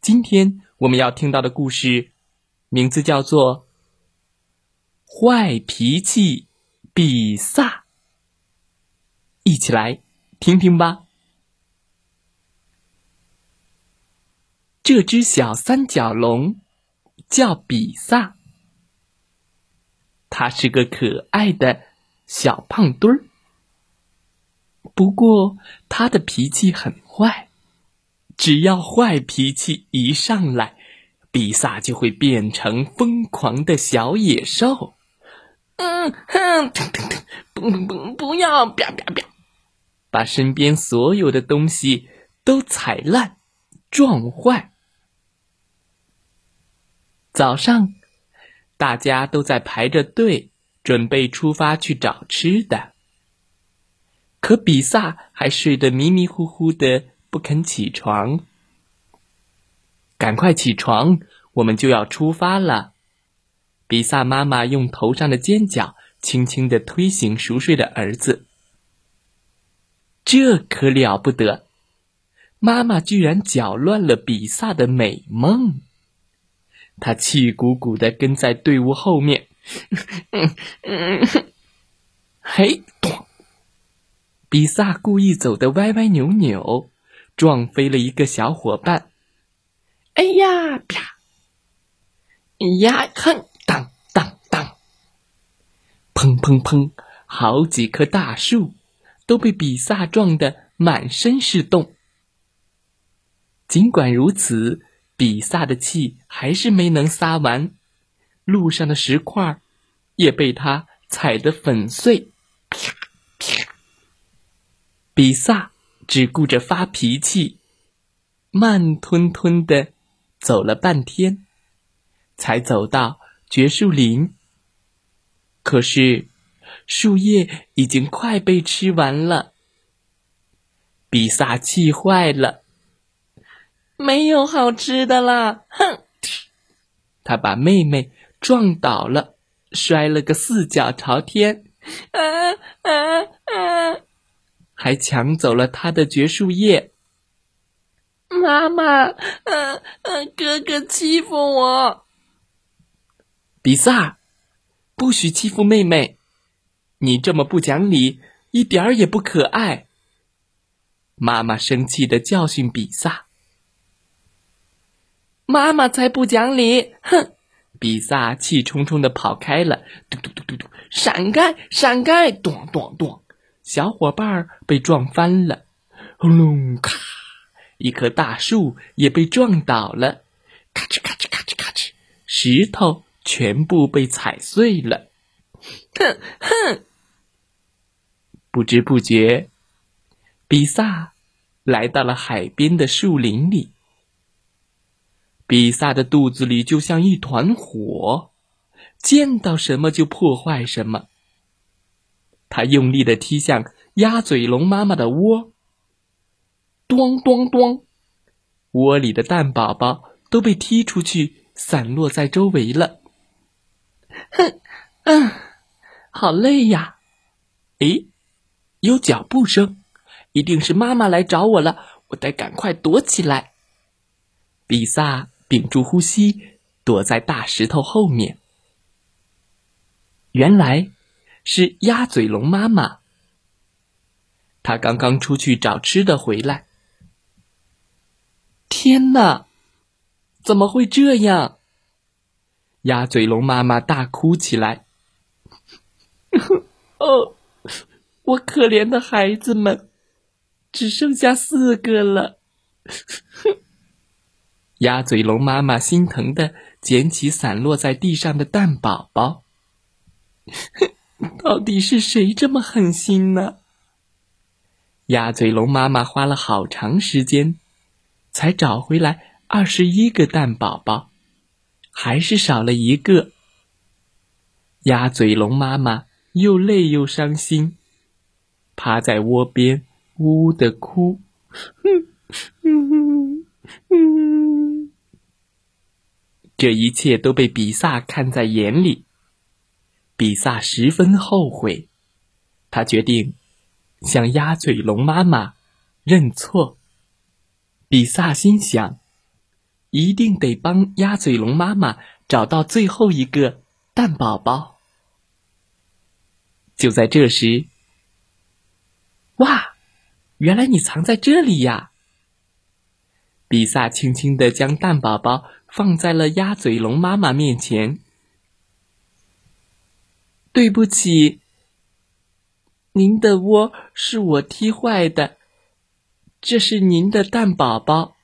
今天我们要听到的故事，名字叫做《坏脾气比萨》，一起来听听吧。这只小三角龙叫比萨，它是个可爱的小胖墩儿。不过，它的脾气很坏，只要坏脾气一上来，比萨就会变成疯狂的小野兽。嗯哼，不不不，不要！啪啪啪，把身边所有的东西都踩烂、撞坏。早上，大家都在排着队，准备出发去找吃的。可比萨还睡得迷迷糊糊的，不肯起床。赶快起床，我们就要出发了。比萨妈妈用头上的尖角轻轻的推醒熟睡的儿子。这可了不得，妈妈居然搅乱了比萨的美梦。他气鼓鼓的跟在队伍后面，嘿，比萨故意走的歪歪扭扭，撞飞了一个小伙伴。哎呀，啪！哎呀，哼，当当当！砰砰砰！好几棵大树都被比萨撞得满身是洞。尽管如此。比萨的气还是没能撒完，路上的石块也被他踩得粉碎。比萨只顾着发脾气，慢吞吞的走了半天，才走到绝树林。可是树叶已经快被吃完了，比萨气坏了。没有好吃的啦！哼！他把妹妹撞倒了，摔了个四脚朝天，啊啊啊！还抢走了他的绝树叶。妈妈，嗯嗯，哥哥欺负我。比萨，不许欺负妹妹！你这么不讲理，一点儿也不可爱。妈妈生气的教训比萨。妈妈才不讲理！哼！比萨气冲冲的跑开了，嘟嘟嘟嘟嘟，闪开，闪开！咚咚咚，小伙伴被撞翻了，轰隆咔，一棵大树也被撞倒了，咔哧咔哧咔哧咔哧，石头全部被踩碎了。哼哼！不知不觉，比萨来到了海边的树林里。比萨的肚子里就像一团火，见到什么就破坏什么。他用力的踢向鸭嘴龙妈妈的窝，咚咚咚，窝里的蛋宝宝都被踢出去，散落在周围了。哼，嗯，好累呀！诶，有脚步声，一定是妈妈来找我了，我得赶快躲起来。比萨。屏住呼吸，躲在大石头后面。原来是鸭嘴龙妈妈，她刚刚出去找吃的回来。天哪，怎么会这样？鸭嘴龙妈妈大哭起来。哦，我可怜的孩子们，只剩下四个了。鸭嘴龙妈妈心疼的捡起散落在地上的蛋宝宝，到底是谁这么狠心呢？鸭嘴龙妈妈花了好长时间，才找回来二十一个蛋宝宝，还是少了一个。鸭嘴龙妈妈又累又伤心，趴在窝边呜呜的哭。这一切都被比萨看在眼里，比萨十分后悔，他决定向鸭嘴龙妈妈认错。比萨心想。一定得帮鸭嘴龙妈妈找到最后一个蛋宝宝。就在这时，哇，原来你藏在这里呀！比萨轻轻的将蛋宝宝放在了鸭嘴龙妈妈面前。对不起，您的窝是我踢坏的，这是您的蛋宝宝。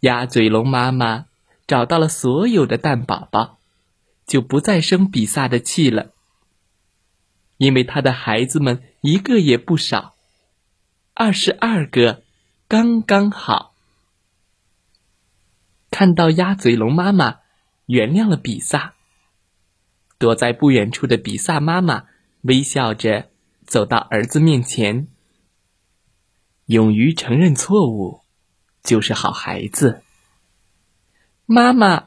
鸭嘴龙妈妈找到了所有的蛋宝宝，就不再生比萨的气了。因为他的孩子们一个也不少，二十二个，刚刚好。看到鸭嘴龙妈妈原谅了比萨，躲在不远处的比萨妈妈微笑着走到儿子面前，勇于承认错误。就是好孩子，妈妈，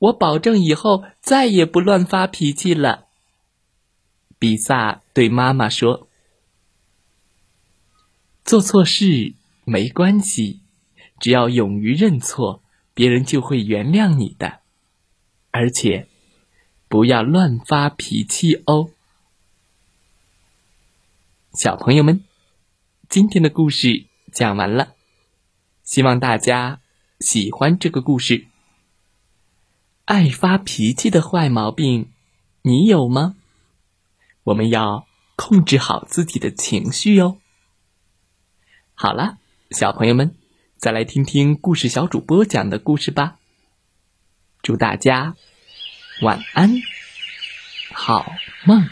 我保证以后再也不乱发脾气了。比萨对妈妈说：“做错事没关系，只要勇于认错，别人就会原谅你的。而且，不要乱发脾气哦。”小朋友们，今天的故事讲完了。希望大家喜欢这个故事。爱发脾气的坏毛病，你有吗？我们要控制好自己的情绪哦。好了，小朋友们，再来听听故事小主播讲的故事吧。祝大家晚安，好梦。